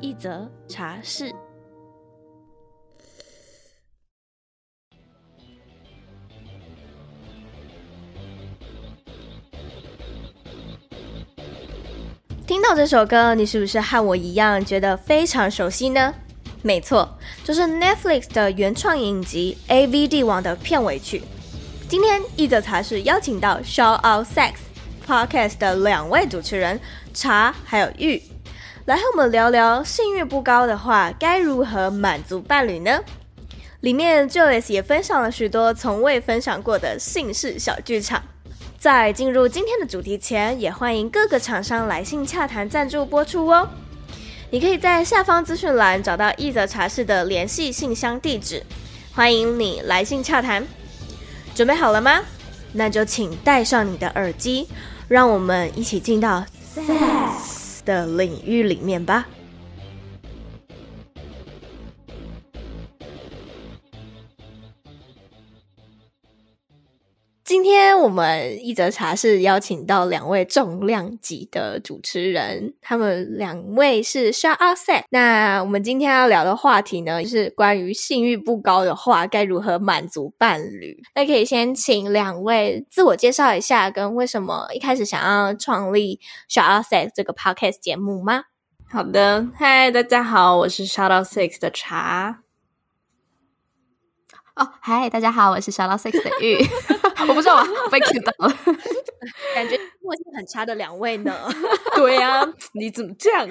一则茶室。听到这首歌，你是不是和我一样觉得非常熟悉呢？没错，就是 Netflix 的原创影集《AV 帝王》的片尾曲。今天一则茶室邀请到 Show Out Sex Podcast 的两位主持人茶还有玉。来和我们聊聊性欲不高的话，该如何满足伴侣呢？里面 Joyce 也分享了许多从未分享过的性事小剧场。在进入今天的主题前，也欢迎各个厂商来信洽谈赞助播出哦。你可以在下方资讯栏找到一则茶室的联系信箱地址，欢迎你来信洽谈。准备好了吗？那就请戴上你的耳机，让我们一起进到 Sex 的领域里面吧。今天我们一则茶室邀请到两位重量级的主持人，他们两位是 Shout Out Sex。那我们今天要聊的话题呢，就是关于性欲不高的话，该如何满足伴侣？那可以先请两位自我介绍一下，跟为什么一开始想要创立 Shout Out Sex 这个 podcast 节目吗？好的，嗨，大家好，我是 Shout Out Six 的茶。哦，嗨，大家好，我是 Shout Out Six 的玉。我不知道啊，被 Q 到了，感觉默契很差的两位呢。对呀、啊，你怎么这样？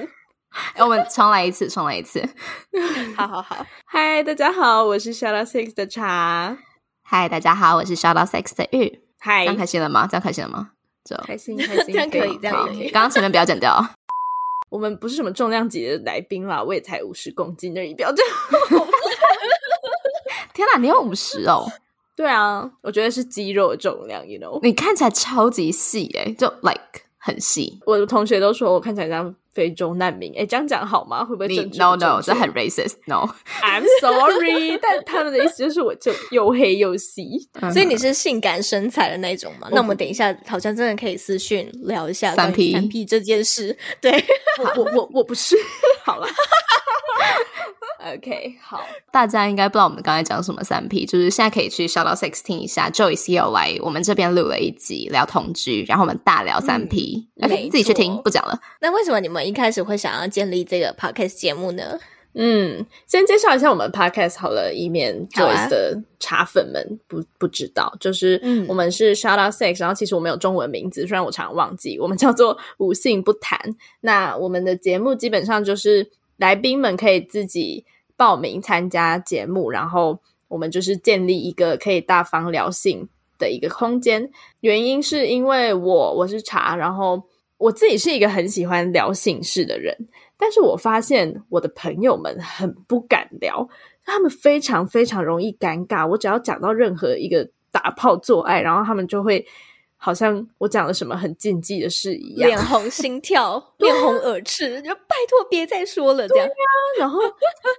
我们重来一次，重来一次。好好好，嗨，大家好，我是 Shout Out Six 的茶。嗨，大家好，我是 Shout Out Six 的玉。嗨，这样开心了吗？这样开心了吗？就开心，开心，这样可以，这样可以。刚刚前面不要剪掉。我们不是什么重量级的来宾啦，我也才五十公斤而已，不要这样。天哪，你有五十哦？对啊，我觉得是肌肉的重量，you know。你看起来超级细诶，就 like 很细。我的同学都说我看起来像非洲难民，哎，这样讲好吗？会不会正确？你 no no，这很 racist。No，I'm sorry，但他们的意思就是我就又黑又细，所以你是性感身材的那种吗？那我们等一下好像真的可以私讯聊一下三 P 三 P 这件事。对，我我我我不是，好了。OK，好，大家应该不知道我们刚才讲什么三 P，就是现在可以去 Shout Out Six 听一下，Joyce 有来我们这边录了一集聊同居，然后我们大聊三 P，嗯、OK，自己去听，不讲了。那为什么你们一开始会想要建立这个 Podcast 节目呢？嗯，先介绍一下我们 Podcast 好了，以免 Joyce 的茶粉们不不知道，就是我们是 Shout Out Sex，然后其实我们有中文名字，虽然我常常忘记，我们叫做无性不谈。那我们的节目基本上就是。来宾们可以自己报名参加节目，然后我们就是建立一个可以大方聊性的一个空间。原因是因为我我是茶，然后我自己是一个很喜欢聊性事的人，但是我发现我的朋友们很不敢聊，他们非常非常容易尴尬。我只要讲到任何一个打炮做爱，然后他们就会。好像我讲了什么很禁忌的事一样，脸红心跳，面红耳赤，就拜托别再说了这样。对啊，然后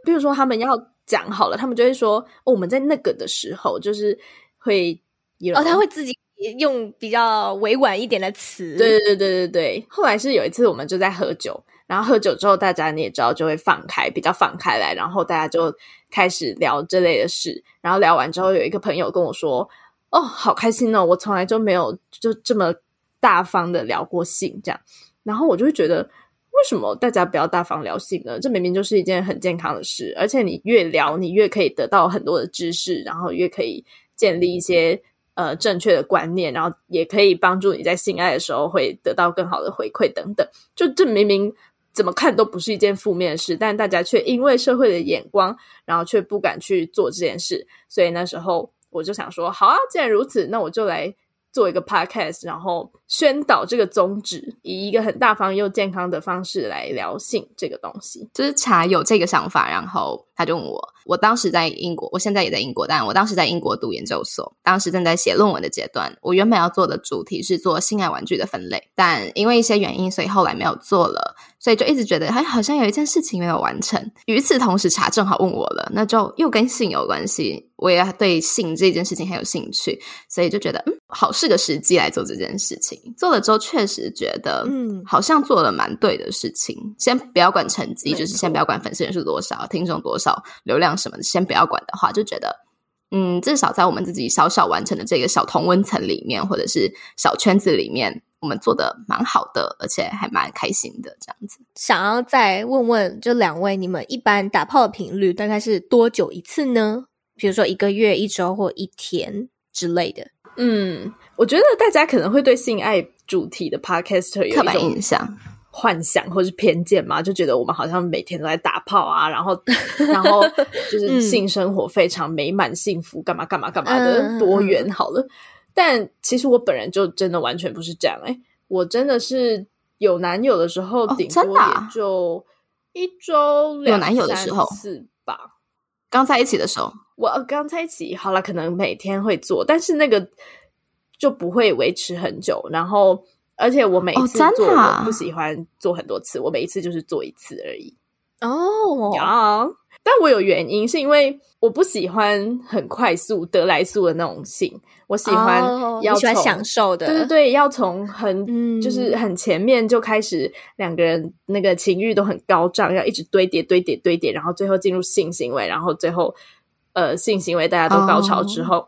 比如说他们要讲好了，他们就会说：“哦，我们在那个的时候，就是会有哦，他会自己用比较委婉一点的词。”对对对对对。后来是有一次我们就在喝酒，然后喝酒之后大家你也知道就会放开，比较放开来，然后大家就开始聊这类的事。然后聊完之后，有一个朋友跟我说。哦，好开心哦！我从来就没有就这么大方的聊过性，这样，然后我就会觉得，为什么大家不要大方聊性呢？这明明就是一件很健康的事，而且你越聊，你越可以得到很多的知识，然后越可以建立一些呃正确的观念，然后也可以帮助你在性爱的时候会得到更好的回馈等等。就这明明怎么看都不是一件负面的事，但大家却因为社会的眼光，然后却不敢去做这件事，所以那时候。我就想说，好啊，既然如此，那我就来做一个 podcast，然后宣导这个宗旨，以一个很大方又健康的方式来聊性这个东西。就是茶有这个想法，然后他就问我，我当时在英国，我现在也在英国，但我当时在英国读研究所，当时正在写论文的阶段。我原本要做的主题是做性爱玩具的分类，但因为一些原因，所以后来没有做了。所以就一直觉得，哎，好像有一件事情没有完成。与此同时，查正好问我了，那就又跟性有关系，我也对性这件事情很有兴趣，所以就觉得，嗯，好是个时机来做这件事情。做了之后，确实觉得，嗯，好像做了蛮对的事情。先不要管成绩，就是先不要管粉丝人数多少、听众多少、流量什么的，先不要管的话，就觉得，嗯，至少在我们自己小小完成的这个小同温层里面，或者是小圈子里面。我们做的蛮好的，而且还蛮开心的，这样子。想要再问问，这两位，你们一般打炮的频率大概是多久一次呢？比如说一个月、一周或一天之类的。嗯，我觉得大家可能会对性爱主题的 podcaster 有一种印象、幻想或是偏见嘛，就觉得我们好像每天都在打炮啊，然后然后就 是性生活非常美满、幸福，干嘛干嘛干嘛的多元。好了。但其实我本人就真的完全不是这样哎、欸，我真的是有男友的时候，顶多也就一周。有男友的时候是吧？刚在一起的时候，我刚在一起，好了，可能每天会做，但是那个就不会维持很久。然后，而且我每一次做，我不喜欢做很多次，我每一次就是做一次而已。哦，啊。但我有原因，是因为我不喜欢很快速得来速的那种性，我喜欢要从、oh, 享受的，对对对，要从很、嗯、就是很前面就开始，两个人那个情欲都很高涨，要一直堆叠堆叠堆叠，然后最后进入性行为，然后最后呃性行为大家都高潮之后，oh.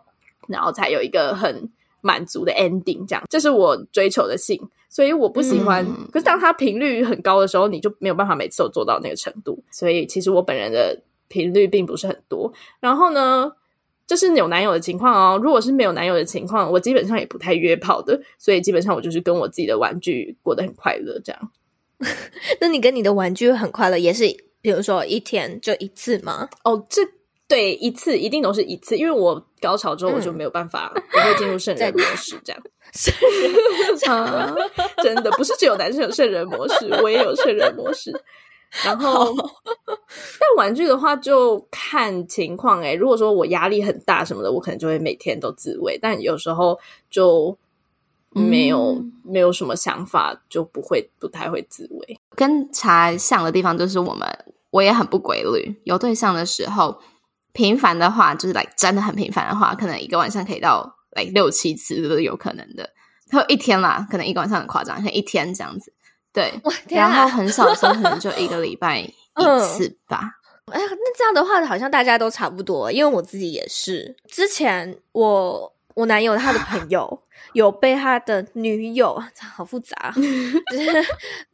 然后才有一个很满足的 ending，这样，这是我追求的性，所以我不喜欢。嗯、可是当它频率很高的时候，你就没有办法每次都做到那个程度。所以其实我本人的频率并不是很多。然后呢，这是有男友的情况哦。如果是没有男友的情况，我基本上也不太约炮的。所以基本上我就是跟我自己的玩具过得很快乐，这样。那你跟你的玩具很快乐，也是比如说一天就一次吗？哦，这。对，一次一定都是一次，因为我高潮之后我就没有办法，不、嗯、会进入圣人 模式，这样。圣人真的不是只有男生有圣人模式，我也有圣人模式。然后，但玩具的话就看情况哎、欸。如果说我压力很大什么的，我可能就会每天都自慰。但有时候就没有、嗯、没有什么想法，就不会不太会自慰。跟茶像的地方就是我们我也很不规律，有对象的时候。频繁的话，就是来、真的很频繁的话，可能一个晚上可以到来、六七次都是有可能的。还有一天啦，可能一个晚上很夸张，像一天这样子。对，啊、然后很少的时候可能就一个礼拜一次吧。哎那这样的话好像大家都差不多，因为我自己也是。之前我我男友他的朋友。有被他的女友，好复杂，就是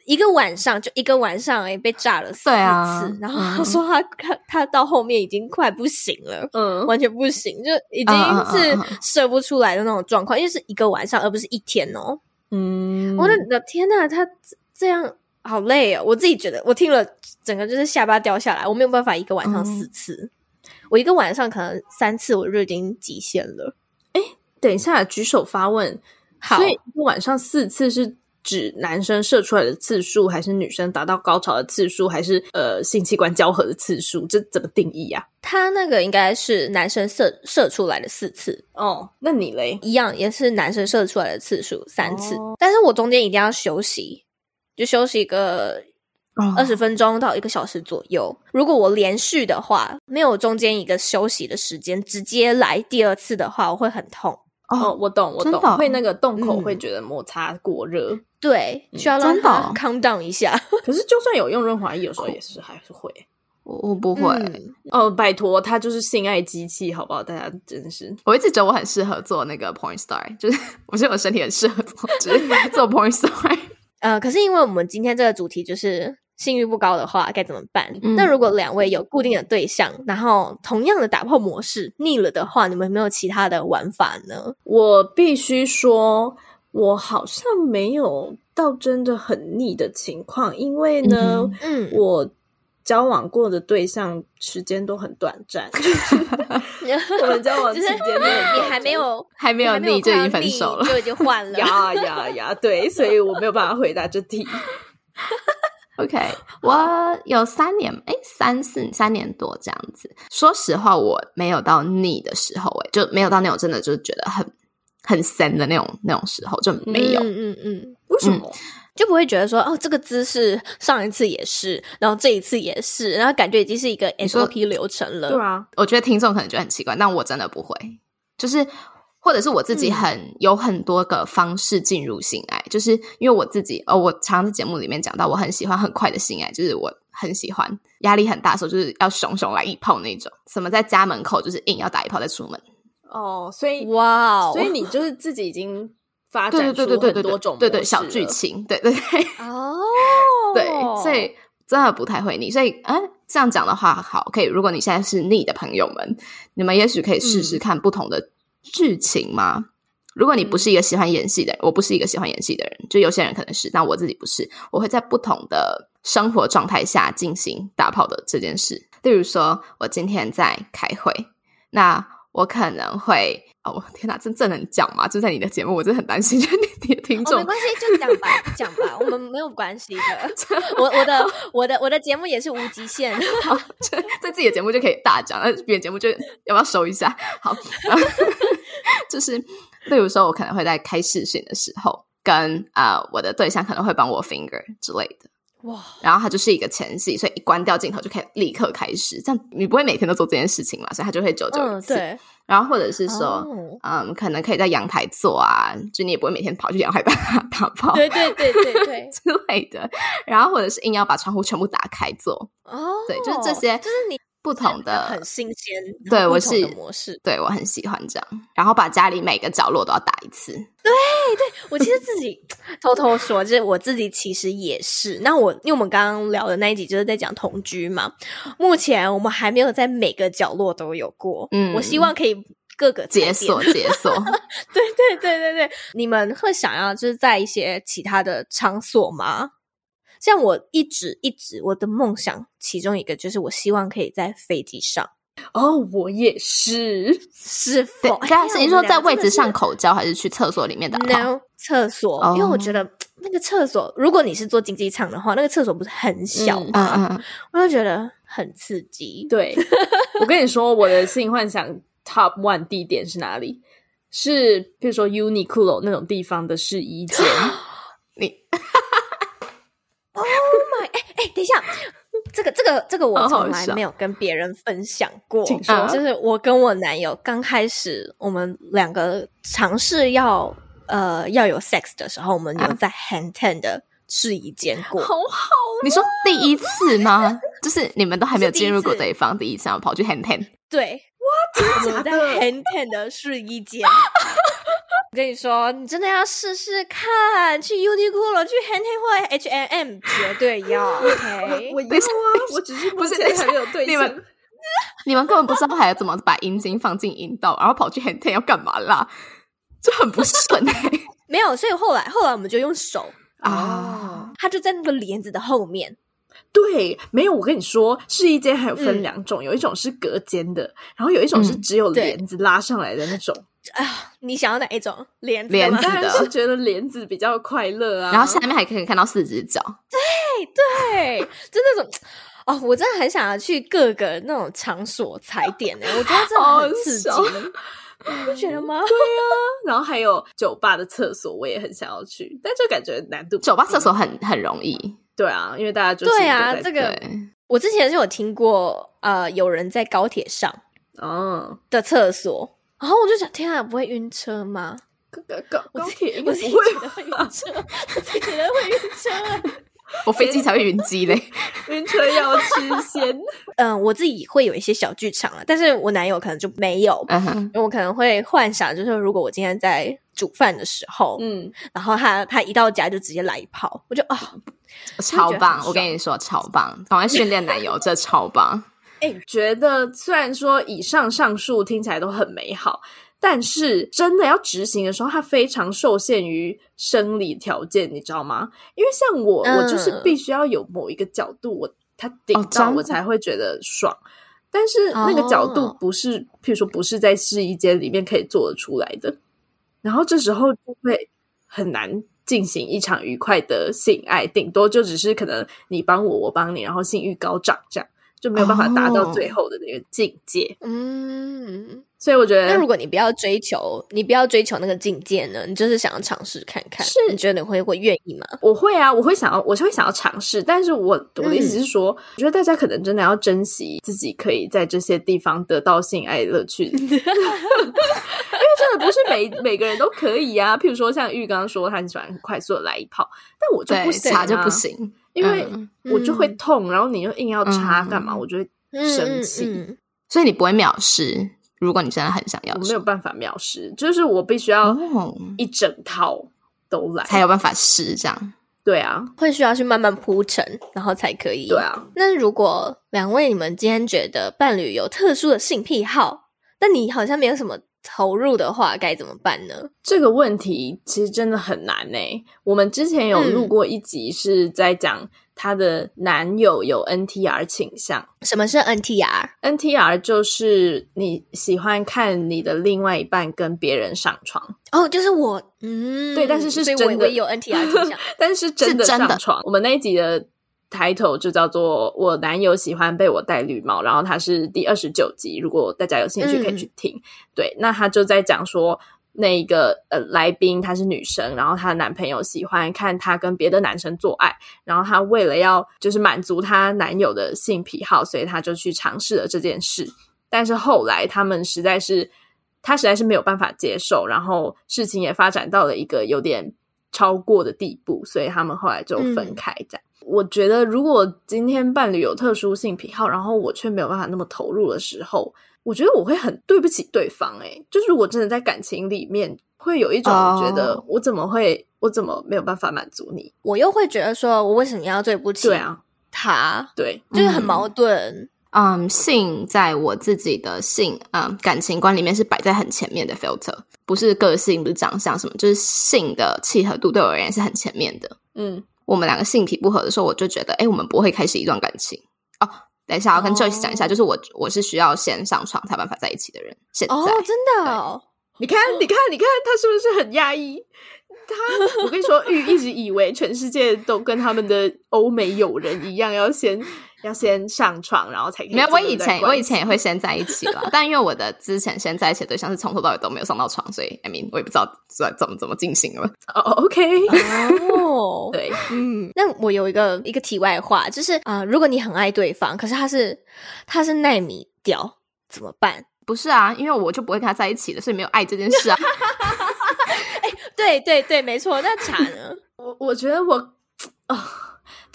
一个晚上就一个晚上哎，被炸了四次，啊、然后他说他他、嗯、他到后面已经快不行了，嗯，完全不行，就已经是射不出来的那种状况，因为是一个晚上而不是一天哦，嗯，我的天呐，他这样好累哦，我自己觉得我听了整个就是下巴掉下来，我没有办法一个晚上四次，嗯、我一个晚上可能三次我就已经极限了。等一下，举手发问。好，所以一个晚上四次是指男生射出来的次数，还是女生达到高潮的次数，还是呃性器官交合的次数？这怎么定义呀、啊？他那个应该是男生射射出来的四次哦。那你嘞？一样也是男生射出来的次数三次，哦、但是我中间一定要休息，就休息个二十分钟到一个小时左右。哦、如果我连续的话，没有中间一个休息的时间，直接来第二次的话，我会很痛。哦，我懂，我懂，会那个洞口会觉得摩擦过热，嗯、对，需要让它 calm down 一下。可是就算有用润滑液，有时候也是还是会，我我不会。嗯、哦，拜托，它就是性爱机器，好不好？大家真是，我一直觉得我很适合做那个 point star，就是我觉得我身体很适合做，就是做 point star。呃，可是因为我们今天这个主题就是。性欲不高的话该怎么办？嗯、那如果两位有固定的对象，然后同样的打炮模式腻了的话，你们有没有其他的玩法呢？我必须说，我好像没有到真的很腻的情况，因为呢，嗯，嗯我交往过的对象时间都很短暂，我们交往期间你还没有还没有腻就已经分手了，就已经换了呀呀呀！对，所以我没有办法回答这题。OK，我有三年，哎，三四三年多这样子。说实话，我没有到腻的时候，哎，就没有到那种真的就是觉得很很神的那种那种时候，就没有。嗯嗯嗯，为什么？嗯就不会觉得说哦，这个姿势上一次也是，然后这一次也是，然后感觉已经是一个 SOP 流程了。对啊，我觉得听众可能觉得很奇怪，但我真的不会。就是或者是我自己很、嗯、有很多个方式进入性爱，就是因为我自己哦，我常常在节目里面讲到，我很喜欢很快的性爱，就是我很喜欢压力很大的时候，就是要熊熊来一炮那种，什么在家门口就是硬要打一炮再出门。哦，所以哇，所以你就是自己已经。发 展出很多种对对小剧情，对对对哦，对，所以真的不太会腻。所以，哎，这样讲的话，好，可以。如果你现在是腻的朋友们，你们也许可以试试看不同的剧情吗？如果你不是一个喜欢演戏的人，我不是一个喜欢演戏的人，就有些人可能是，但我自己不是。我会在不同的生活状态下进行打炮的这件事。例如说，我今天在开会，那我可能会。哦，天哪，真正能讲吗？就在你的节目，我真的很担心，就你的听众。哦，没关系，就讲吧，讲吧，我们没有关系的。我我的我的我的节目也是无极限，好，在自己的节目就可以大讲，那别的节目就要不要收一下？好，就是例如说，我可能会在开视讯的时候，跟啊、呃、我的对象可能会帮我 finger 之类的。哇，然后它就是一个前戏，所以一关掉镜头就可以立刻开始。这样你不会每天都做这件事情嘛？所以他就会久久一次。嗯、对。然后或者是说，哦、嗯，可能可以在阳台做啊，就你也不会每天跑去阳台 把它打包。对对对对对 之类的。然后或者是硬要把窗户全部打开做。哦。对，就是这些，就是你。不同的很新鲜，对我是模式，对我很喜欢这样，然后把家里每个角落都要打一次。对，对我其实自己偷偷说，就是我自己其实也是。那我因为我们刚刚聊的那一集就是在讲同居嘛，目前我们还没有在每个角落都有过。嗯，我希望可以各个解锁解锁。对对对对对，你们会想要就是在一些其他的场所吗？像我一直一直我的梦想，其中一个就是我希望可以在飞机上。哦，我也是，是否？对，是你说在位置上口交，还是去厕所里面的？No，厕所。Oh. 因为我觉得那个厕所，如果你是坐经济舱的话，那个厕所不是很小吗？嗯嗯，我就觉得很刺激。对，我跟你说，我的性幻想 Top One 地点是哪里？是比如说 Uniqlo 那种地方的试衣间。你。Oh my！哎、欸、哎、欸，等一下，这个这个这个我从来没有跟别人分享过。请说，就是我跟我男友刚开始，我们两个尝试要呃要有 sex 的时候，我们有在 hand ten 的试衣间过。好好，你说第一次吗？就是你们都还没有进入过对方，第一次要跑去 hand ten？对，哇，真的在 hand ten 的试衣间。我跟你说，你真的要试试看，去 Uniqlo 去 Handy 或 H&M，绝对要。OK，我要啊，我只是不是还没有对象。你们你们根本不知道还要怎么把阴茎放进阴道，然后跑去 Handy 要干嘛啦？就很不顺哎、欸。没有，所以后来后来我们就用手啊，他就在那个帘子的后面。对，没有。我跟你说，试衣间还有分两种，嗯、有一种是隔间的，然后有一种是只有帘子拉上来的那种。啊、嗯，你想要哪一种帘子？帘子的，是觉得帘子比较快乐啊。然后下面还可以看到四只脚。对对，就那种哦，我真的很想要去各个那种场所踩点呢。我觉得这很刺激，你不觉得吗？对啊。然后还有酒吧的厕所，我也很想要去，但就感觉难度。酒吧厕所很很容易。对啊，因为大家就是对啊，这个我之前是有听过，呃，有人在高铁上哦。的厕所，然后我就想，天啊，不会晕车吗？高高高铁应该不会会晕车，我自己觉得会晕车，我飞机才会晕机嘞，晕车要吃先。嗯，我自己会有一些小剧场啊，但是我男友可能就没有，嗯哼，因为我可能会幻想，就是如果我今天在煮饭的时候，嗯，然后他他一到家就直接来一炮，我就啊。哦超棒！我跟你说，超棒！赶快训练男友，这超棒！哎、欸，觉得虽然说以上上述听起来都很美好，但是真的要执行的时候，它非常受限于生理条件，你知道吗？因为像我，嗯、我就是必须要有某一个角度，我他顶到我才会觉得爽。哦、但是那个角度不是，哦、譬如说不是在试衣间里面可以做得出来的。然后这时候就会很难进行一场愉快的性爱，顶多就只是可能你帮我，我帮你，然后性欲高涨这样。就没有办法达到最后的那个境界。哦、嗯，所以我觉得，那如果你不要追求，你不要追求那个境界呢？你就是想要尝试看看，是你觉得你会会愿意吗？我会啊，我会想要，我是会想要尝试。但是我我的意思是说，嗯、我觉得大家可能真的要珍惜自己可以在这些地方得到性爱乐趣，因为真的不是每每个人都可以啊。譬如说，像玉刚刚说，他很喜欢很快速的来一炮，但我就不行、啊，就不行。因为我就会痛，嗯、然后你又硬要插干嘛？嗯、我就会生气、嗯嗯嗯，所以你不会秒杀。如果你真的很想要，我没有办法秒试，就是我必须要一整套都来才有办法试这样。对啊，会需要去慢慢铺陈，然后才可以。对啊，那如果两位你们今天觉得伴侣有特殊的性癖好，但你好像没有什么。投入的话该怎么办呢？这个问题其实真的很难诶。我们之前有录过一集，是在讲她的男友有 NTR 倾向。嗯、什么是 NTR？NTR 就是你喜欢看你的另外一半跟别人上床。哦，就是我，嗯，对，但是是 真的，我有 NTR 倾向，但是真的上床。我们那一集的。Title 就叫做我男友喜欢被我戴绿帽，然后他是第二十九集，如果大家有兴趣可以去听。嗯、对，那他就在讲说，那个呃来宾她是女生，然后她的男朋友喜欢看她跟别的男生做爱，然后她为了要就是满足她男友的性癖好，所以她就去尝试了这件事。但是后来他们实在是，她实在是没有办法接受，然后事情也发展到了一个有点超过的地步，所以他们后来就分开这样。嗯我觉得，如果今天伴侣有特殊性癖好，然后我却没有办法那么投入的时候，我觉得我会很对不起对方。诶，就是我真的在感情里面，会有一种觉得我怎么会，我怎么没有办法满足你？我又会觉得说，我为什么要对不起？对啊，他，对，就是很矛盾。嗯，性在我自己的性嗯感情观里面是摆在很前面的 filter，不是个性，不是长相什么，就是性的契合度对我而言是很前面的。嗯。我们两个性癖不合的时候，我就觉得，哎，我们不会开始一段感情哦。等一下，我跟 Joyce 讲一下，就是我我是需要先上床才办法在一起的人。现在哦，真的哦，你看，你看，你看，他是不是很压抑？他，我跟你说，玉一直以为全世界都跟他们的欧美友人一样，要先。要先上床，然后才可以。没有，我以前我以前也会先在一起了，但因为我的之前先在一起的对象是从头到尾都没有上到床，所以 I mean 我也不知道怎怎么怎么进行了。哦、oh,，OK，哦，对，嗯，那我有一个一个题外话，就是啊、呃，如果你很爱对方，可是他是他是奈米屌怎么办？不是啊，因为我就不会跟他在一起了，所以没有爱这件事啊。哎，对对对，没错。那茶呢？我我觉得我啊。哦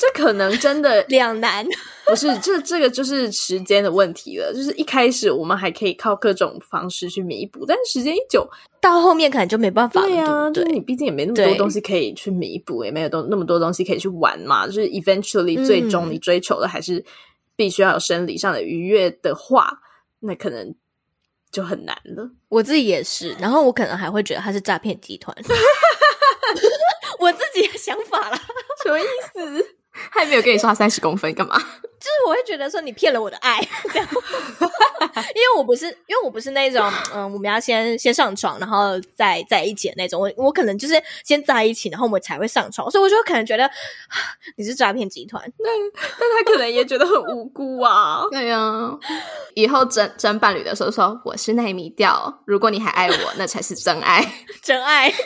这可能真的 两难，不是这这个就是时间的问题了。就是一开始我们还可以靠各种方式去弥补，但是时间一久，到后面可能就没办法了。对啊，对就是你毕竟也没那么多东西可以去弥补，也没有东那么多东西可以去玩嘛。就是 eventually 最终你追求的还是必须要有生理上的愉悦的话，那可能就很难了。我自己也是，然后我可能还会觉得他是诈骗集团，我自己的想法啦，什么意思？他也没有跟你说他三十公分干嘛？就是我会觉得说你骗了我的爱，这样，因为我不是，因为我不是那种，嗯，我们要先先上床，然后再在一起的那种。我我可能就是先在一起，然后我们才会上床，所以我就可能觉得你是诈骗集团。那但他可能也觉得很无辜啊。对呀、啊，以后真真伴侣的时候说我是奈米调，如果你还爱我，那才是真爱，真爱。对。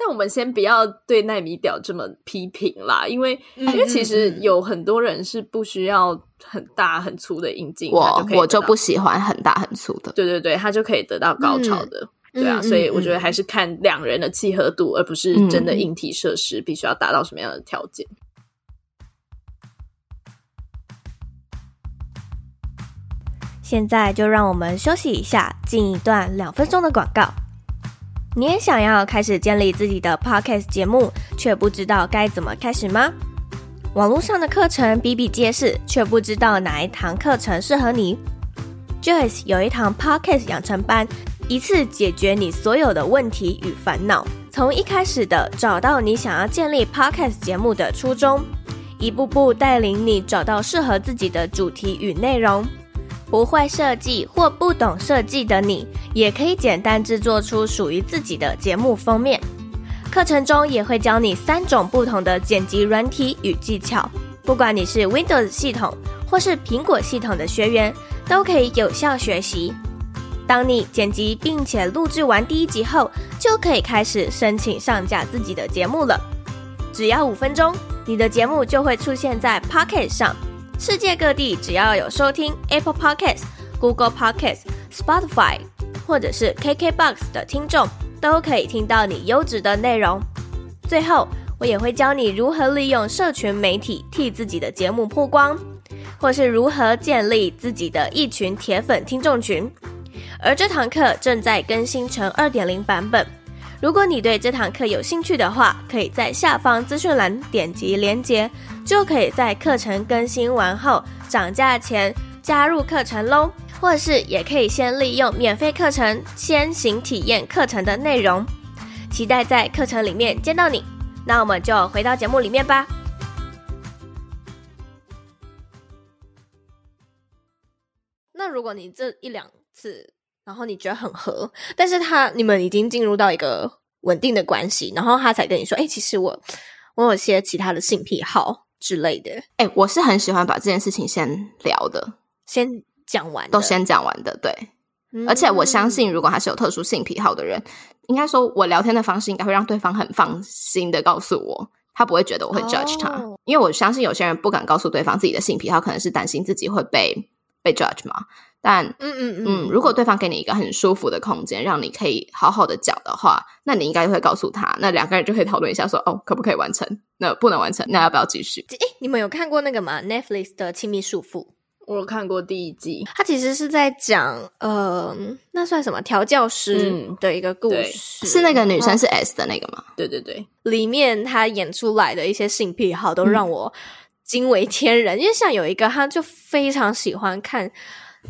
但我们先不要对奈米屌这么批评啦，因为因为其实有很多人是不需要很大很粗的阴茎，我就我就不喜欢很大很粗的，对对对，他就可以得到高潮的，嗯、对啊，所以我觉得还是看两人的契合度，而不是真的硬体设施必须要达到什么样的条件。现在就让我们休息一下，进一段两分钟的广告。你也想要开始建立自己的 podcast 节目，却不知道该怎么开始吗？网络上的课程比比皆是，却不知道哪一堂课程适合你。Joyce 有一堂 podcast 养成班，一次解决你所有的问题与烦恼。从一开始的找到你想要建立 podcast 节目的初衷，一步步带领你找到适合自己的主题与内容。不会设计或不懂设计的你，也可以简单制作出属于自己的节目封面。课程中也会教你三种不同的剪辑软体与技巧，不管你是 Windows 系统或是苹果系统的学员，都可以有效学习。当你剪辑并且录制完第一集后，就可以开始申请上架自己的节目了。只要五分钟，你的节目就会出现在 Pocket 上。世界各地只要有收听 Apple Podcasts、Google Podcasts、Spotify 或者是 KKBox 的听众，都可以听到你优质的内容。最后，我也会教你如何利用社群媒体替自己的节目曝光，或是如何建立自己的一群铁粉听众群。而这堂课正在更新成二点零版本。如果你对这堂课有兴趣的话，可以在下方资讯栏点击连接，就可以在课程更新完后涨价前加入课程喽。或是也可以先利用免费课程先行体验课程的内容。期待在课程里面见到你。那我们就回到节目里面吧。那如果你这一两次，然后你觉得很合，但是他你们已经进入到一个稳定的关系，然后他才跟你说，哎，其实我我有些其他的性癖好之类的。哎，我是很喜欢把这件事情先聊的，先讲完，都先讲完的，对。嗯、而且我相信，如果他是有特殊性癖好的人，应该说我聊天的方式应该会让对方很放心的告诉我，他不会觉得我会 judge 他，哦、因为我相信有些人不敢告诉对方自己的性癖好，可能是担心自己会被被 judge 嘛。但嗯嗯嗯，嗯，如果对方给你一个很舒服的空间，让你可以好好的讲的话，那你应该会告诉他，那两个人就可以讨论一下说，说哦，可不可以完成？那不能完成，那要不要继续？诶，你们有看过那个吗？Netflix 的《亲密束缚》，我有看过第一季，它其实是在讲，呃，那算什么调教师的一个故事，是那个女生是 S 的那个吗？对对对，里面他演出来的一些性癖好都让我惊为天人，嗯、因为像有一个，他就非常喜欢看。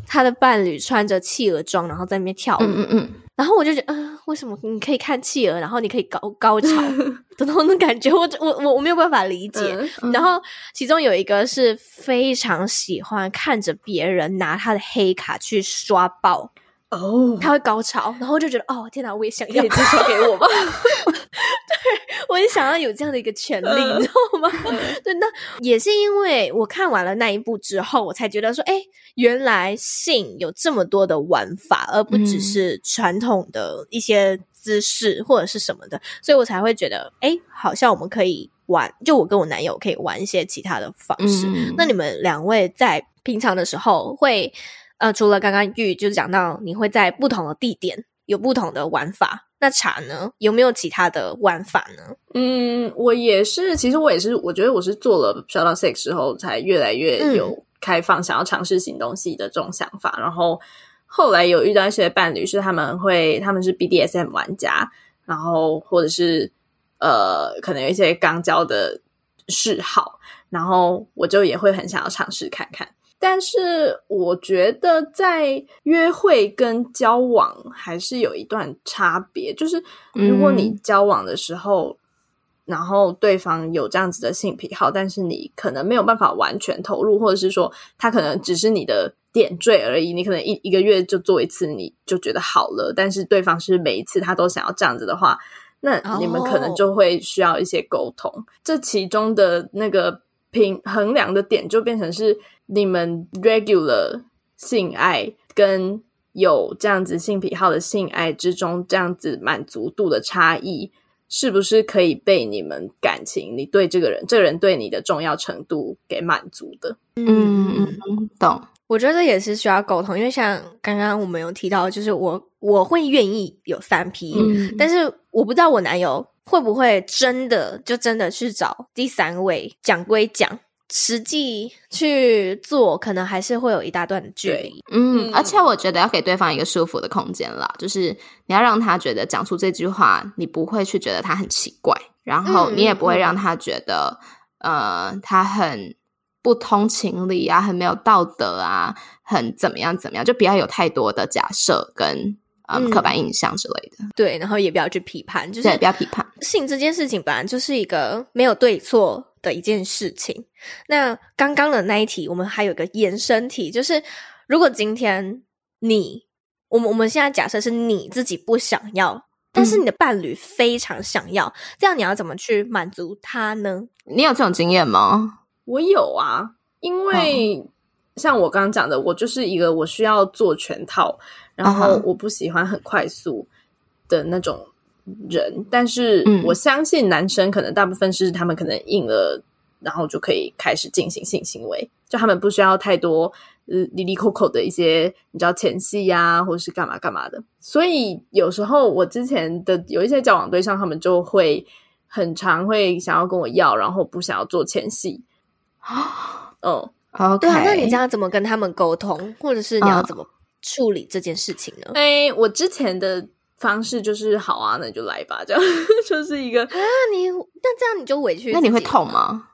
他的伴侣穿着企鹅装，然后在那边跳舞。嗯嗯嗯，然后我就觉得，嗯、呃，为什么你可以看企鹅，然后你可以高高潮 的那种感觉？我我我我没有办法理解。嗯嗯、然后其中有一个是非常喜欢看着别人拿他的黑卡去刷爆。哦，他会高潮，然后就觉得哦，天哪，我也想要，你介绍给我吧。对，我也想要有这样的一个权利，你知道吗？对，那也是因为我看完了那一部之后，我才觉得说，哎，原来性有这么多的玩法，而不只是传统的一些姿势或者是什么的，所以我才会觉得，哎，好像我们可以玩，就我跟我男友可以玩一些其他的方式。嗯、那你们两位在平常的时候会？呃，除了刚刚玉就讲到你会在不同的地点有不同的玩法，那茶呢，有没有其他的玩法呢？嗯，我也是，其实我也是，我觉得我是做了 Shout Out Six 之后，才越来越有开放，想要尝试新东西的这种想法。嗯、然后后来有遇到一些伴侣，是他们会他们是 BDSM 玩家，然后或者是呃，可能有一些肛交的嗜好，然后我就也会很想要尝试看看。但是我觉得在约会跟交往还是有一段差别，就是如果你交往的时候，嗯、然后对方有这样子的性癖好，但是你可能没有办法完全投入，或者是说他可能只是你的点缀而已，你可能一一个月就做一次，你就觉得好了，但是对方是每一次他都想要这样子的话，那你们可能就会需要一些沟通，哦、这其中的那个平衡量的点就变成是。你们 regular 性爱跟有这样子性癖好的性爱之中，这样子满足度的差异，是不是可以被你们感情，你对这个人，这个人对你的重要程度给满足的？嗯嗯，懂。我觉得也是需要沟通，因为像刚刚我们有提到，就是我我会愿意有三 P，嗯，但是我不知道我男友会不会真的就真的去找第三位。讲归讲。实际去做，可能还是会有一大段距离。嗯，而且我觉得要给对方一个舒服的空间啦，就是你要让他觉得讲出这句话，你不会去觉得他很奇怪，然后你也不会让他觉得，嗯、呃，他很不通情理啊，很没有道德啊，很怎么样怎么样，就不要有太多的假设跟嗯刻板印象之类的。对，然后也不要去批判，就是不要批判性这件事情，本来就是一个没有对错的一件事情。那刚刚的那一题，我们还有个延伸题，就是如果今天你，我们我们现在假设是你自己不想要。但是你的伴侣非常想要，嗯、这样你要怎么去满足他呢？你有这种经验吗？我有啊，因为像我刚刚讲的，我就是一个我需要做全套，然后我不喜欢很快速的那种人。Uh. 但是我相信男生可能大部分是他们可能硬了，然后就可以开始进行性行为，就他们不需要太多。呃，哩哩扣扣的一些，你知道前戏呀，或者是干嘛干嘛的。所以有时候我之前的有一些交往对象，他们就会很常会想要跟我要，然后不想要做前戏。哦，哦，对啊，那你这样怎么跟他们沟通，或者是你要怎么处理这件事情呢？哎、oh.，我之前的方式就是好啊，那你就来吧，这样 就是一个啊，你那这样你就委屈，那你会痛吗？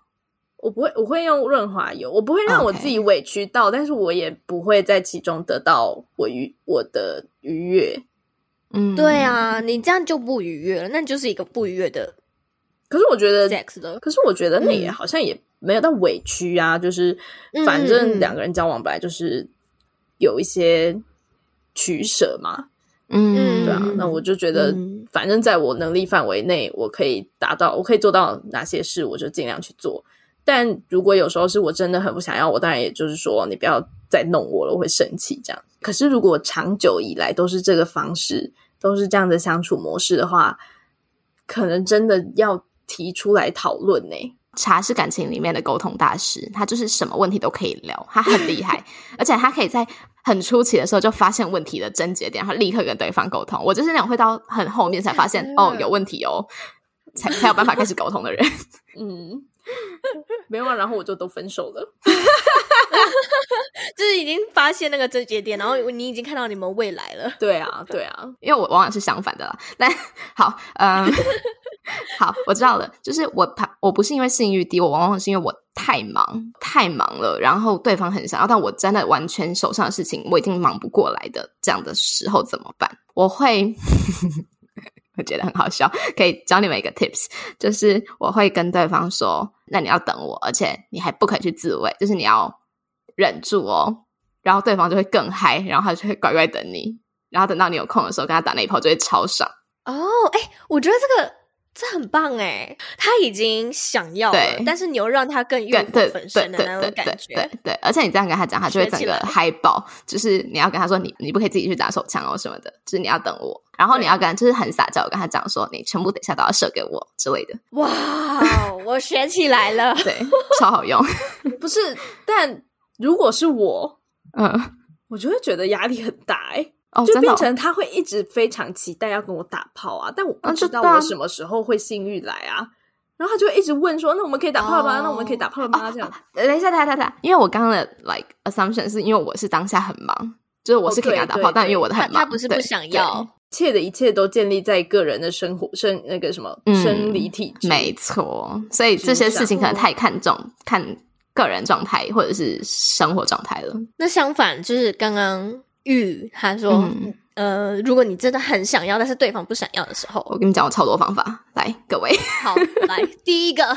我不会，我会用润滑油，我不会让我自己委屈到.但是我也不会在其中得到我愉我的愉悦。嗯，对啊，你这样就不愉悦了，那你就是一个不愉悦的。可是我觉得，sex 的，可是我觉得那也好像也没有到委屈啊，嗯、就是反正两个人交往本来就是有一些取舍嘛。嗯，对啊，那我就觉得，反正在我能力范围内，我可以达到，我可以做到哪些事，我就尽量去做。但如果有时候是我真的很不想要，我当然也就是说，你不要再弄我了，我会生气这样。可是如果长久以来都是这个方式，都是这样的相处模式的话，可能真的要提出来讨论呢。茶是感情里面的沟通大师，他就是什么问题都可以聊，他很厉害，而且他可以在很初期的时候就发现问题的症结点，然后立刻跟对方沟通。我就是那种会到很后面才发现哦，有问题哦，才才有办法开始沟通的人。嗯。没有啊，然后我就都分手了，就是已经发现那个症结点，然后你已经看到你们未来了。对啊，对啊，因为我往往是相反的啦。但好，嗯，好，我知道了，就是我怕我不是因为性欲低，我往往是因为我太忙，太忙了，然后对方很想要，但我真的完全手上的事情我已经忙不过来的，这样的时候怎么办？我会。我觉得很好笑，可以教你们一个 tips，就是我会跟对方说：“那你要等我，而且你还不可以去自慰，就是你要忍住哦。”然后对方就会更嗨，然后他就会乖乖等你，然后等到你有空的时候跟他打那一炮就会超爽哦。哎、我觉得这个。这很棒哎，他已经想要了，但是你又让他更欲火焚身的那种感觉。对对，对，对，对，对，而且你这样跟他讲，他就会整个嗨爆。就是你要跟他说你，你你不可以自己去打手枪哦什么的，就是你要等我。然后你要跟就是很撒娇跟他讲说，你全部等一下都要射给我之类的。哇，我学起来了，对，超好用。不是，但如果是我，嗯，我就会觉得压力很大哎。哦，就变成他会一直非常期待要跟我打炮啊，但我不知道我什么时候会性欲来啊，啊，然后他就一直问说：“那我们可以打炮吗？哦、那我们可以打炮了吗？”这样，等一下，等一下，等一下，因为我刚刚的 like assumption 是因为我是当下很忙，就是我是可以跟他打炮，但因为我的很忙，他不是不想要，一切的一切都建立在个人的生活生那个什么生理体没错，所以这些事情可能太看重看个人状态或者是生活状态了。那相反，就是刚刚。玉他说、嗯：“呃，如果你真的很想要，但是对方不想要的时候，我跟你讲，我超多方法。来，各位，好，来第一个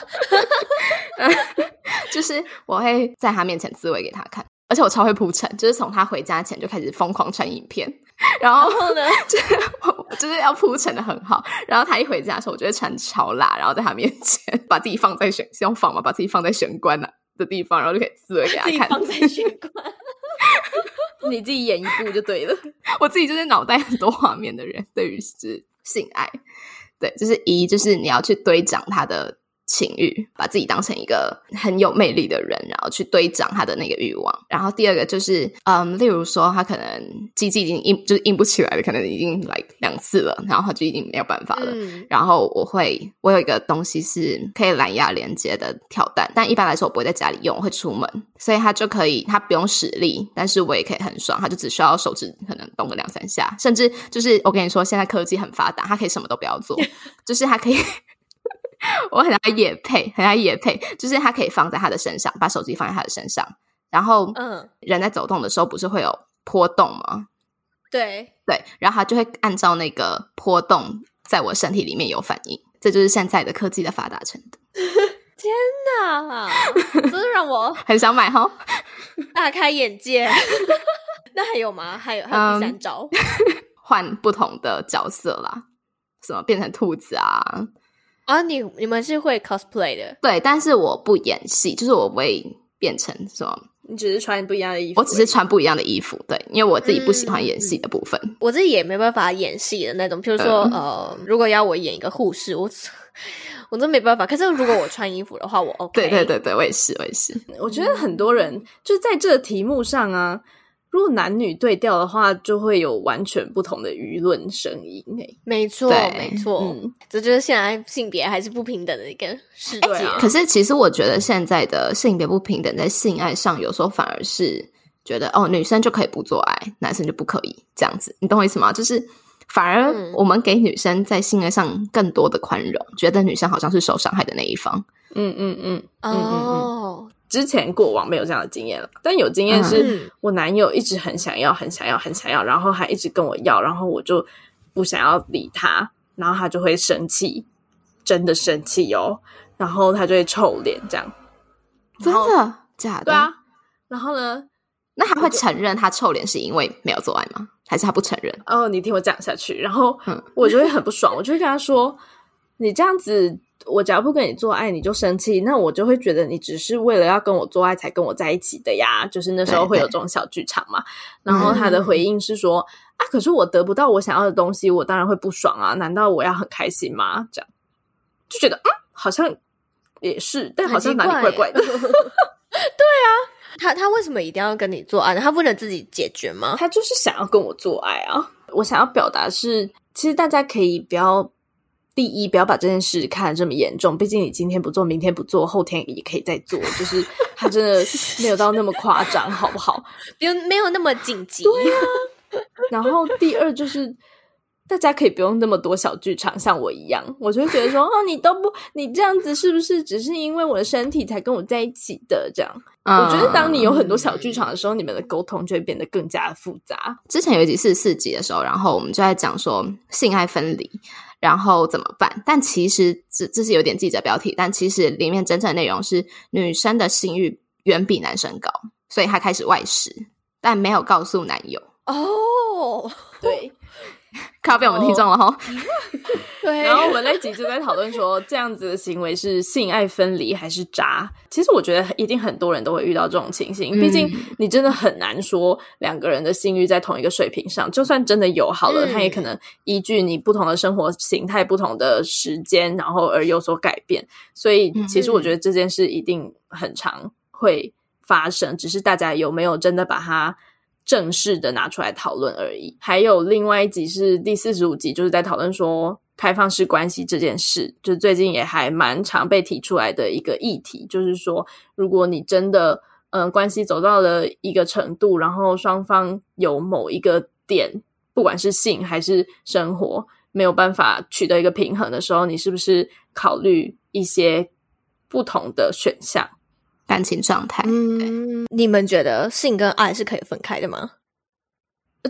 就是我会在他面前自慰给他看，而且我超会铺陈，就是从他回家前就开始疯狂传影片，然后，呢，就是我就是要铺陈的很好，然后他一回家的时候，我就会穿超辣，然后在他面前把自己放在玄，用放嘛，把自己放在玄关的地方，然后就可以自慰给他看，放在玄关。” 你自己演一部就对了，我自己就是脑袋很多画面的人，对于是性爱，对，就是一就是你要去堆涨他的。情欲，把自己当成一个很有魅力的人，然后去堆涨他的那个欲望。然后第二个就是，嗯，例如说他可能鸡鸡已经硬，就是硬不起来了，可能已经来两次了，然后他就已经没有办法了。嗯、然后我会，我有一个东西是可以蓝牙连接的跳蛋，但一般来说我不会在家里用，我会出门，所以他就可以，他不用使力，但是我也可以很爽，他就只需要手指可能动个两三下，甚至就是我跟你说，现在科技很发达，他可以什么都不要做，就是他可以。我很爱业配，很爱业配，就是它可以放在他的身上，把手机放在他的身上，然后，嗯，人在走动的时候不是会有波动吗？对对，然后它就会按照那个波动在我身体里面有反应。这就是现在的科技的发达程度。天哪，真是让我 很想买哈，大开眼界。那还有吗？还有还有第三招，换不同的角色啦，什么变成兔子啊？啊，你你们是会 cosplay 的？对，但是我不演戏，就是我不会变成什么。你只是穿不一样的衣服，我只是穿不一样的衣服，对，因为我自己不喜欢演戏的部分。嗯、我自己也没办法演戏的那种，譬如说，嗯、呃，如果要我演一个护士，我 我真没办法。可是如果我穿衣服的话，我 OK。对对对对，我也是，我也是。我觉得很多人就在这个题目上啊。如果男女对调的话，就会有完全不同的舆论声音。没错，没错，嗯，这就是现在性别还是不平等的一个世界。欸，可是，其实我觉得现在的性别不平等，在性爱上有时候反而是觉得哦，女生就可以不做爱，男生就不可以这样子。你懂我意思吗？就是反而我们给女生在性爱上更多的宽容，觉得女生好像是受伤害的那一方。嗯嗯嗯，哦。嗯嗯嗯之前过往没有这样的经验了，但有经验是我男友一直很想要、很想要、很想要，然后还一直跟我要，然后我就不想要理他，然后他就会生气，真的生气哦，然后他就会臭脸这样。真的假的？对啊。然后呢？那他会承认他臭脸是因为没有做爱吗？还是他不承认？哦，你听我讲下去，然后我就会很不爽，我就会跟他说：“你这样子。”我只要不跟你做爱，你就生气，那我就会觉得你只是为了要跟我做爱才跟我在一起的呀。就是那时候会有这种小剧场嘛。然后他的回应是说：“嗯、啊，可是我得不到我想要的东西，我当然会不爽啊！难道我要很开心吗？”这样就觉得嗯，好像也是，但好像哪里怪怪的。对啊，他他为什么一定要跟你做爱呢？他不能自己解决吗？他就是想要跟我做爱啊！我想要表达是，其实大家可以不要。第一，不要把这件事看得这么严重。毕竟你今天不做，明天不做，后天也可以再做。就是他真的没有到那么夸张，好不好？没有没有那么紧急。对啊。然后第二就是，大家可以不用那么多小剧场，像我一样，我就会觉得说，哦，你都不，你这样子是不是只是因为我的身体才跟我在一起的？这样，嗯、我觉得当你有很多小剧场的时候，你们的沟通就会变得更加的复杂。之前有一集四十四集的时候，然后我们就在讲说性爱分离。然后怎么办？但其实这这是有点记者标题，但其实里面真正的内容是女生的性欲远比男生高，所以她开始外食，但没有告诉男友。哦，对。靠被我们听中了哈，oh. 对。然后我们那集就在讨论说，这样子的行为是性爱分离还是渣？其实我觉得一定很多人都会遇到这种情形。毕竟你真的很难说两个人的性欲在同一个水平上，就算真的有好了，它也可能依据你不同的生活形态、不同的时间，然后而有所改变。所以其实我觉得这件事一定很常会发生，只是大家有没有真的把它。正式的拿出来讨论而已。还有另外一集是第四十五集，就是在讨论说开放式关系这件事，就最近也还蛮常被提出来的一个议题，就是说，如果你真的嗯、关系走到了一个程度，然后双方有某一个点，不管是性还是生活，没有办法取得一个平衡的时候，你是不是考虑一些不同的选项？感情状态，嗯，你们觉得性跟爱是可以分开的吗？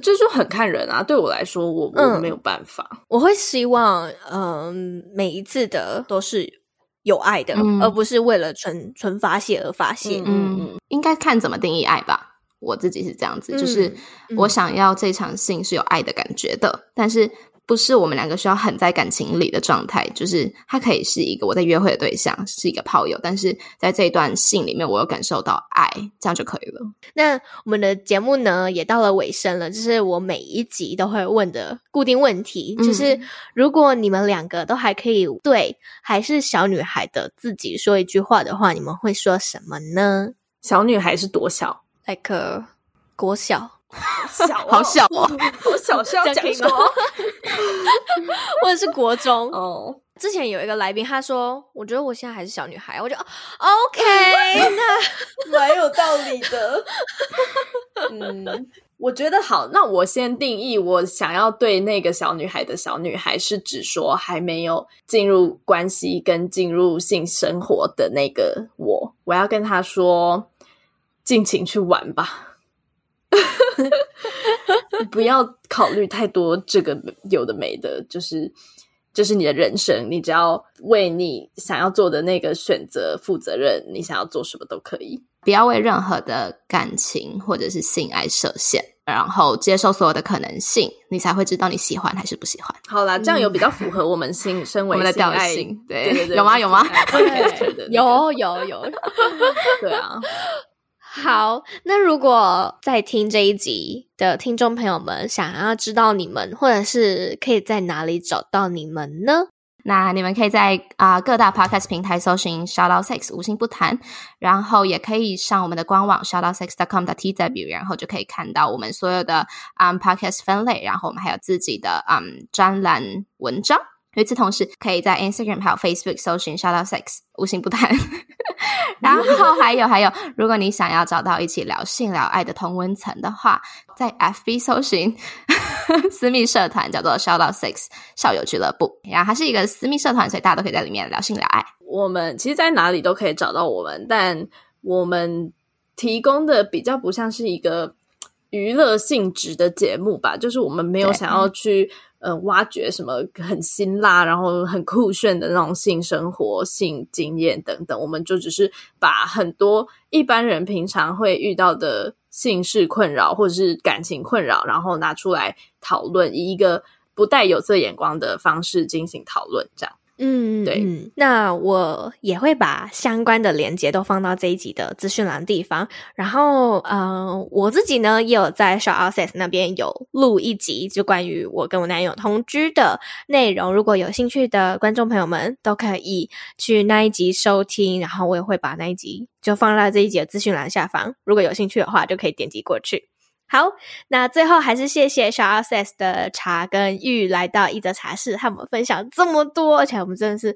这就很看人啊。对我来说，我我没有办法。嗯、我会希望，嗯，每一次的都是有爱的，嗯、而不是为了纯纯发泄而发泄。嗯嗯，应该看怎么定义爱吧。我自己是这样子，嗯、就是我想要这场性是有爱的感觉的，嗯、但是。不是我们两个需要很在感情里的状态，就是他可以是一个我在约会的对象，是一个炮友，但是在这一段性里面，我有感受到爱，这样就可以了。那我们的节目呢，也到了尾声了，就是我每一集都会问的固定问题，嗯、就是如果你们两个都还可以对还是小女孩的自己说一句话的话，你们会说什么呢？小女孩是多小？Like 国小。小、哦，好小哦！我小是要讲什么？或者 是国中哦。之前有一个来宾，他说：“我觉得我现在还是小女孩。”我就 OK，那 蛮有道理的。嗯，我觉得好。那我先定义，我想要对那个小女孩的小女孩，是指说还没有进入关系跟进入性生活的那个我。我要跟她说：“尽情去玩吧。” 不要考虑太多这个有的没的，就是就是你的人生，你只要为你想要做的那个选择负责任，你想要做什么都可以。不要为任何的感情或者是性爱设限，然后接受所有的可能性，你才会知道你喜欢还是不喜欢。好啦，这样有比较符合我们性 身为的调性，对对对对，有吗？有吗？有有有，对啊。好，那如果在听这一集的听众朋友们想要知道你们，或者是可以在哪里找到你们呢？那你们可以在啊、各大 podcast 平台搜寻 “Shoutout Sex” 无心不谈，然后也可以上我们的官网 shout outsax dot com 的 t w 然后就可以看到我们所有的嗯 podcast 分类，然后我们还有自己的嗯专栏文章。与此同时，可以在 Instagram 还有 Facebook 搜寻 Shoutout Sex 无心不谈。然后还有还有，如果你想要找到一起聊性聊爱的同温层的话，在 FB 搜寻 私密社团叫做 Shoutout Sex 校友俱乐部。然后它是一个私密社团，所以大家都可以在里面聊性聊爱。我们其实，在哪里都可以找到我们，但我们提供的比较不像是一个娱乐性质的节目吧，就是我们没有想要去。呃，挖掘什么很辛辣，然后很酷炫的那种性生活、性经验等等，我们就只是把很多一般人平常会遇到的性事困扰或者是感情困扰，然后拿出来讨论，以一个不带有色眼光的方式进行讨论，这样。嗯，对嗯，那我也会把相关的连接都放到这一集的资讯栏地方。然后，嗯、呃，我自己呢也有在 Shoutout Sex 那边有录一集，就关于我跟我男友同居的内容。如果有兴趣的观众朋友们，都可以去那一集收听。然后，我也会把那一集就放在这一集的资讯栏下方。如果有兴趣的话，就可以点击过去。好，那最后还是谢谢 Shoutout Sex 的茶跟玉来到一则茶室，和我们分享这么多，而且我们真的是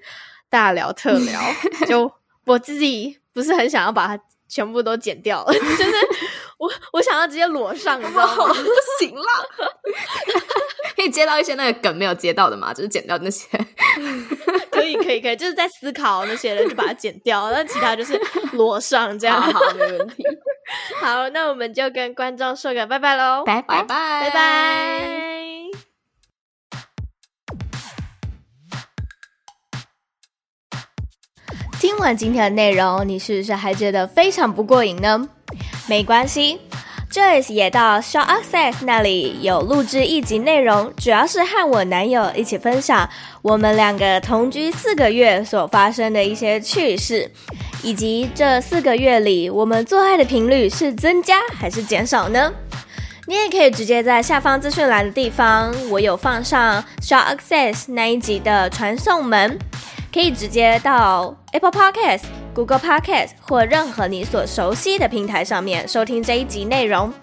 大聊特 聊。就我自己不是很想要把它全部都剪掉，就是我我想要直接裸上，你知道吗？不行了，可以接到一些那个梗没有接到的嘛？就是剪掉那些。可以可以可以，就是在思考那些人就把它剪掉，那其他就是裸上这样。好，好，没问题。好，那我们就跟观众说个拜拜喽，拜拜拜拜。听完今天的内容，你是不是还觉得非常不过瘾呢？没关系。Joyce 也到 Shoutout Sex 那里有录制一集内容，主要是和我男友一起分享我们两个同居四个月所发生的一些趣事，以及这四个月里我们做爱的频率是增加还是减少呢？你也可以直接在下方资讯栏的地方，我有放上 Show Access 那一集的传送门。可以直接到 Apple Podcast、Google Podcast 或任何你所熟悉的平台上面收听这一集内容。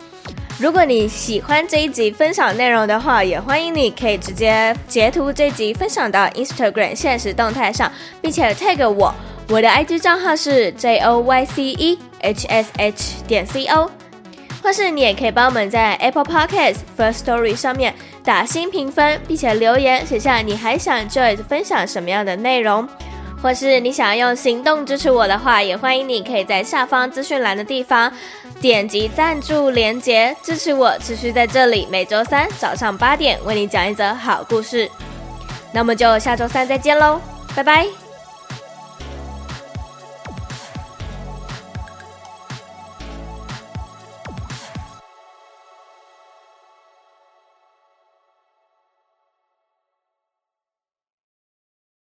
如果你喜欢这一集分享内容的话，也欢迎你可以直接截图这集分享到 Instagram 现实动态上，并且 tag 我，我的 IG 账号是 J O Y C E H S H 点 C O。或是你也可以帮我们在 Apple Podcast First Story 上面打新评分，并且留言写下你还想 Joyce 分享什么样的内容，或是你想要用行动支持我的话，也欢迎你可以在下方资讯栏的地方点击赞助连接支持我，持续在这里每周三早上八点为你讲一则好故事。那么就下周三再见喽，拜拜。